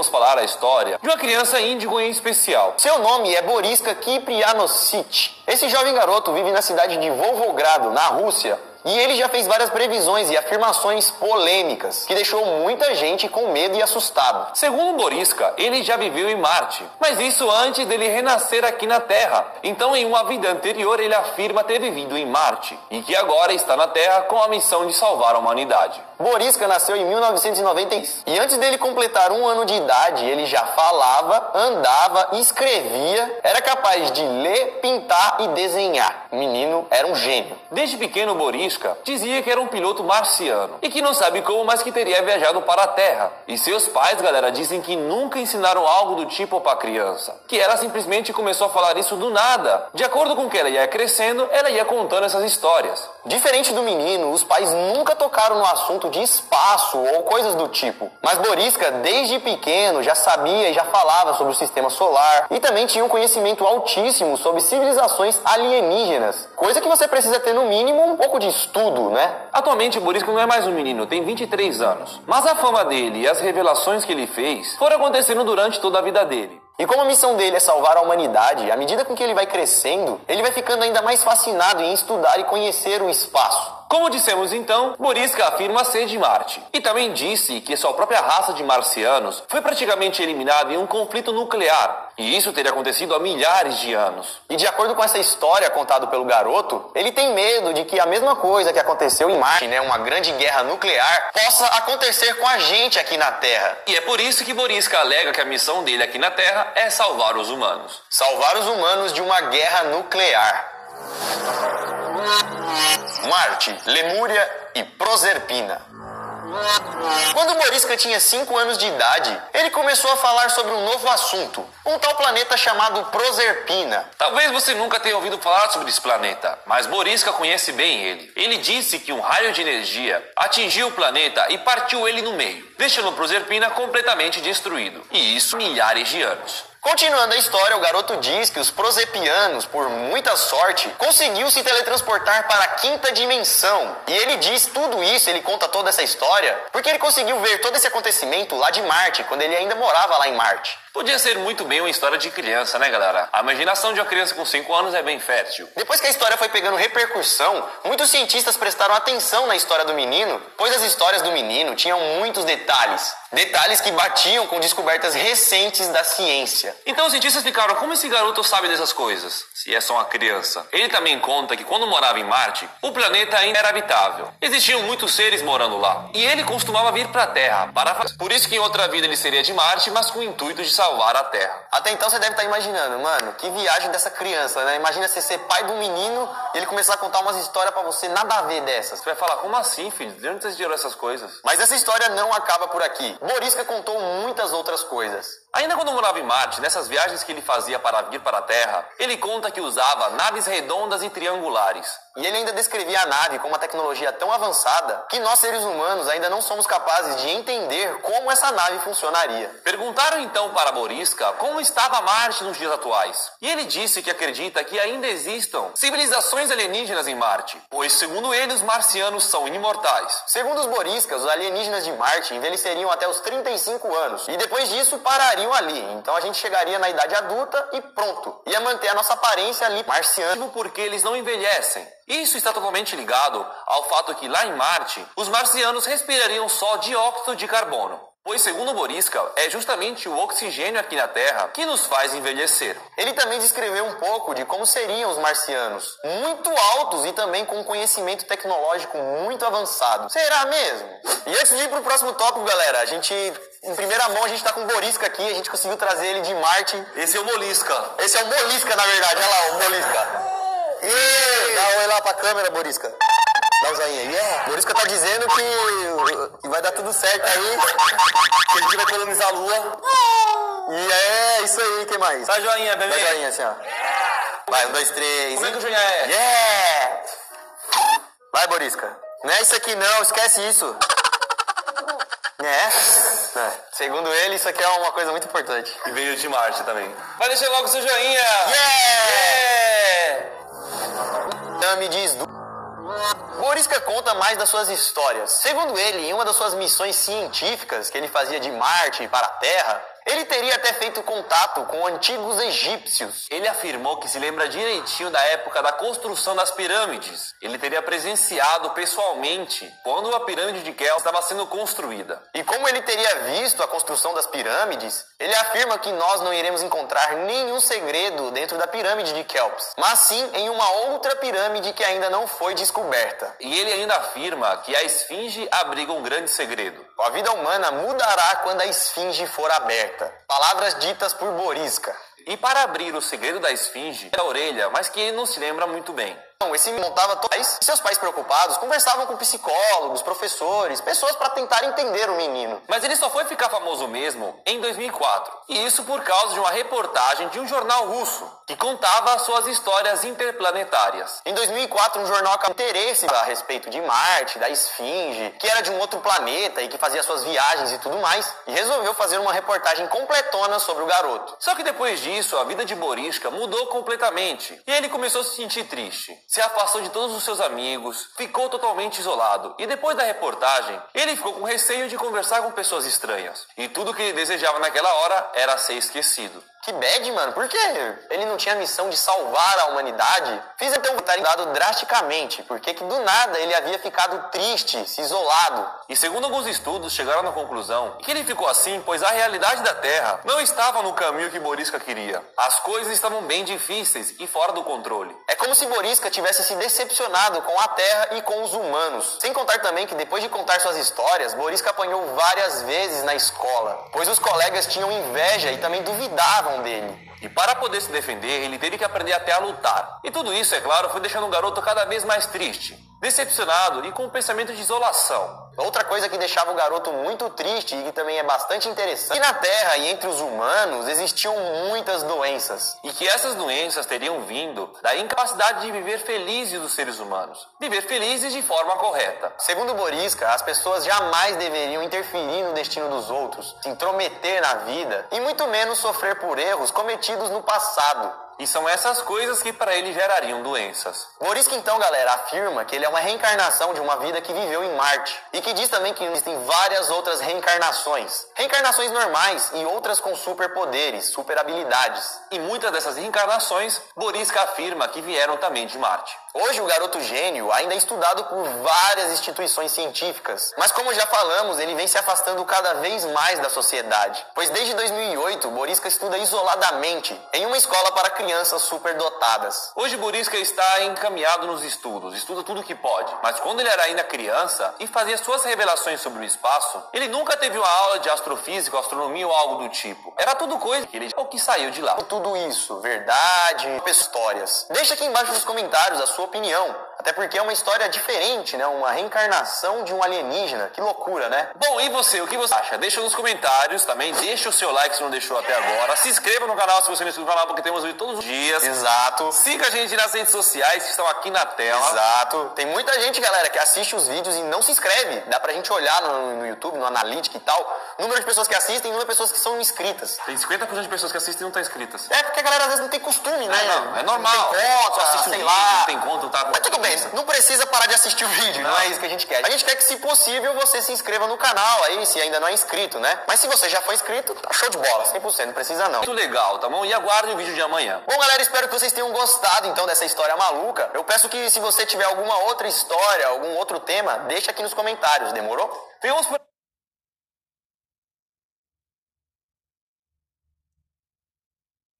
vamos falar a história de uma criança índigo em especial. Seu nome é Boriska Kiprianosity. Esse jovem garoto vive na cidade de Volgogrado, na Rússia, e ele já fez várias previsões e afirmações polêmicas, que deixou muita gente com medo e assustado. Segundo Boriska, ele já viveu em Marte, mas isso antes dele renascer aqui na Terra. Então, em uma vida anterior, ele afirma ter vivido em Marte e que agora está na Terra com a missão de salvar a humanidade. Boriska nasceu em 1996 e antes dele completar um ano de idade, ele já falava, andava, escrevia, era capaz de ler, pintar e desenhar. O menino era um gênio. Desde pequeno, Dizia que era um piloto marciano e que não sabe como, mas que teria viajado para a Terra. E seus pais, galera, dizem que nunca ensinaram algo do tipo para a criança, que ela simplesmente começou a falar isso do nada. De acordo com que ela ia crescendo, ela ia contando essas histórias. Diferente do menino, os pais nunca tocaram no assunto de espaço ou coisas do tipo. Mas Boriska, desde pequeno, já sabia e já falava sobre o sistema solar e também tinha um conhecimento altíssimo sobre civilizações alienígenas, coisa que você precisa ter no mínimo um pouco de estudo, né? Atualmente, Boriska não é mais um menino, tem 23 anos. Mas a fama dele e as revelações que ele fez foram acontecendo durante toda a vida dele. E como a missão dele é salvar a humanidade, à medida com que ele vai crescendo, ele vai ficando ainda mais fascinado em estudar e conhecer o espaço. Como dissemos então, Boriska afirma ser de Marte. E também disse que sua própria raça de marcianos foi praticamente eliminada em um conflito nuclear. E isso teria acontecido há milhares de anos. E de acordo com essa história contada pelo garoto, ele tem medo de que a mesma coisa que aconteceu em Marte, né, uma grande guerra nuclear, possa acontecer com a gente aqui na Terra. E é por isso que Boriska alega que a missão dele aqui na Terra é salvar os humanos. Salvar os humanos de uma guerra nuclear. Marte, Lemúria e Proserpina. Quando Morisca tinha 5 anos de idade, ele começou a falar sobre um novo assunto, um tal planeta chamado Proserpina. Talvez você nunca tenha ouvido falar sobre esse planeta, mas Morisca conhece bem ele. Ele disse que um raio de energia atingiu o planeta e partiu ele no meio, deixando Proserpina completamente destruído. E isso milhares de anos. Continuando a história, o garoto diz que os prosepianos, por muita sorte, conseguiu se teletransportar para a quinta dimensão. E ele diz tudo isso, ele conta toda essa história, porque ele conseguiu ver todo esse acontecimento lá de Marte, quando ele ainda morava lá em Marte. Podia ser muito bem uma história de criança, né, galera? A imaginação de uma criança com 5 anos é bem fértil. Depois que a história foi pegando repercussão, muitos cientistas prestaram atenção na história do menino, pois as histórias do menino tinham muitos detalhes. Detalhes que batiam com descobertas recentes da ciência. Então os cientistas ficaram, como esse garoto sabe dessas coisas? Se é só uma criança. Ele também conta que quando morava em Marte, o planeta ainda era habitável. Existiam muitos seres morando lá. E ele costumava vir para a Terra para Por isso que em outra vida ele seria de Marte, mas com o intuito de salvar a Terra. Até então você deve estar imaginando, mano, que viagem dessa criança, né? Imagina você ser pai do menino e ele começar a contar umas histórias para você nada a ver dessas. Você vai falar, como assim, filho? De onde você tirou essas coisas? Mas essa história não acaba por aqui. Morisca contou muitas outras coisas. Ainda quando morava em Marte, nessas viagens que ele fazia para vir para a Terra, ele conta que usava naves redondas e triangulares. E ele ainda descrevia a nave com uma tecnologia tão avançada que nós seres humanos ainda não somos capazes de entender como essa nave funcionaria. Perguntaram então para Borisca como estava Marte nos dias atuais. E ele disse que acredita que ainda existam civilizações alienígenas em Marte, pois segundo ele os marcianos são imortais. Segundo os Boriscas, os alienígenas de Marte envelheceriam até os 35 anos e depois disso parariam ali. Então a gente chegaria na idade adulta e pronto. Ia manter a nossa aparência ali marciana. Porque eles não envelhecem. Isso está totalmente ligado ao fato que lá em Marte, os marcianos respirariam só dióxido de carbono. Pois, segundo Borisca, é justamente o oxigênio aqui na Terra que nos faz envelhecer. Ele também descreveu um pouco de como seriam os marcianos. Muito altos e também com um conhecimento tecnológico muito avançado. Será mesmo? E antes de ir pro próximo tópico, galera, a gente em primeira mão a gente tá com o Borisca aqui, a gente conseguiu trazer ele de Marte. Esse é o Molisca. Esse é o Molisca, na verdade. Olha lá, o Molisca. Dá um oi lá pra câmera, Borisca. Dá um joinha. Yeah. Borisca tá dizendo que, que vai dar tudo certo aí, que a gente vai colonizar a Lua. E é isso aí, que mais? Dá joinha, bebê. Dá joinha assim, ó. Vai, um, dois, três. Como é que o joinha é? Yeah! Vai, Borisca. Não é isso aqui não, esquece isso. É. é. Segundo ele, isso aqui é uma coisa muito importante. E veio de Marte também. Vai deixar logo seu joinha! Yeah! Yeah! Me diz. Borisca conta mais das suas histórias. Segundo ele, em uma das suas missões científicas que ele fazia de Marte para a Terra, Ele teria até feito contato com antigos egípcios. Ele afirmou que se lembra direitinho da época da construção das pirâmides. Ele teria presenciado pessoalmente quando a pirâmide de Keops estava sendo construída. E como ele teria visto a construção das pirâmides, ele afirma que nós não iremos encontrar nenhum segredo dentro da pirâmide de Kelps, mas sim em uma outra pirâmide que ainda não foi descoberta. E ele ainda afirma que a esfinge abriga um grande segredo. A vida humana mudará quando a esfinge for aberta. Palavras ditas por Borisca. E para abrir o segredo da esfinge, é a orelha, mas que ele não se lembra muito bem. Esse montava todos seus pais preocupados conversavam com psicólogos, professores, pessoas para tentar entender o menino. Mas ele só foi ficar famoso mesmo em 2004. E isso por causa de uma reportagem de um jornal russo que contava as suas histórias interplanetárias. Em 2004, um jornal acabou interesse a respeito de Marte, da Esfinge, que era de um outro planeta e que fazia suas viagens e tudo mais, e resolveu fazer uma reportagem completona sobre o garoto. Só que depois disso, a vida de Boriska mudou completamente e ele começou a se sentir triste se afastou de todos os seus amigos, ficou totalmente isolado. E depois da reportagem, ele ficou com receio de conversar com pessoas estranhas. E tudo que ele desejava naquela hora era ser esquecido. Que bad, mano. Por quê? Ele não tinha a missão de salvar a humanidade? Fiz então estar dado drasticamente, porque que do nada ele havia ficado triste, se isolado. E segundo alguns estudos, chegaram à conclusão que ele ficou assim, pois a realidade da Terra não estava no caminho que Borisca queria. As coisas estavam bem difíceis e fora do controle. É como se Borisca tivesse se decepcionado com a Terra e com os humanos. Sem contar também que depois de contar suas histórias, Borisca apanhou várias vezes na escola, pois os colegas tinham inveja e também duvidavam dele. E para poder se defender, ele teve que aprender até a lutar. E tudo isso, é claro, foi deixando o garoto cada vez mais triste, decepcionado e com um pensamento de isolação. Outra coisa que deixava o garoto muito triste e que também é bastante interessante, é que na Terra e entre os humanos existiam muitas doenças. E que essas doenças teriam vindo da incapacidade de viver felizes dos seres humanos. Viver felizes de forma correta. Segundo Borisca, as pessoas jamais deveriam interferir no destino dos outros, se intrometer na vida e muito menos sofrer por erros cometidos no passado. E são essas coisas que para ele gerariam doenças. Borisca então, galera, afirma que ele é uma reencarnação de uma vida que viveu em Marte. E que diz também que existem várias outras reencarnações. Reencarnações normais e outras com superpoderes, super habilidades. E muitas dessas reencarnações, Borisca afirma que vieram também de Marte. Hoje o garoto gênio ainda é estudado por várias instituições científicas, mas como já falamos, ele vem se afastando cada vez mais da sociedade. Pois desde 2008, Borisca estuda isoladamente em uma escola para crianças superdotadas. Hoje Borisca está encaminhado nos estudos, estuda tudo que pode, mas quando ele era ainda criança e fazia suas revelações sobre o espaço, ele nunca teve uma aula de astrofísica, astronomia ou algo do tipo. Era tudo coisa que ele o que saiu de lá. Tudo isso, verdade, histórias. Deixa aqui embaixo nos comentários a sua sua opinião. Até porque é uma história diferente, né? Uma reencarnação de um alienígena. Que loucura, né? Bom, e você? O que você acha? Deixa nos comentários também. Deixa o seu like se não deixou até agora. Se inscreva no canal se você não inscreveu no canal, porque temos vídeo todos os dias. Exato. Siga a gente nas redes sociais que estão aqui na tela. Exato. Tem muita gente, galera, que assiste os vídeos e não se inscreve. Dá pra gente olhar no, no YouTube, no Analytics e tal. Número de pessoas que assistem e número de pessoas que são inscritas. Tem 50% de pessoas que assistem e não estão inscritas. É porque a galera às vezes não tem costume, né? É, não, é normal. Não tem conta, assiste sei um lá. vídeo, não tem conta, tá? Mas tudo bem, não precisa parar de assistir o vídeo, não. não é isso que a gente quer. A gente quer que, se possível, você se inscreva no canal aí, se ainda não é inscrito, né? Mas se você já foi inscrito, tá show de bola, 100%, não precisa não. Muito legal, tá bom? E aguarde o vídeo de amanhã. Bom, galera, espero que vocês tenham gostado, então, dessa história maluca. Eu peço que, se você tiver alguma outra história, algum outro tema, deixa aqui nos comentários, demorou? Tem uns...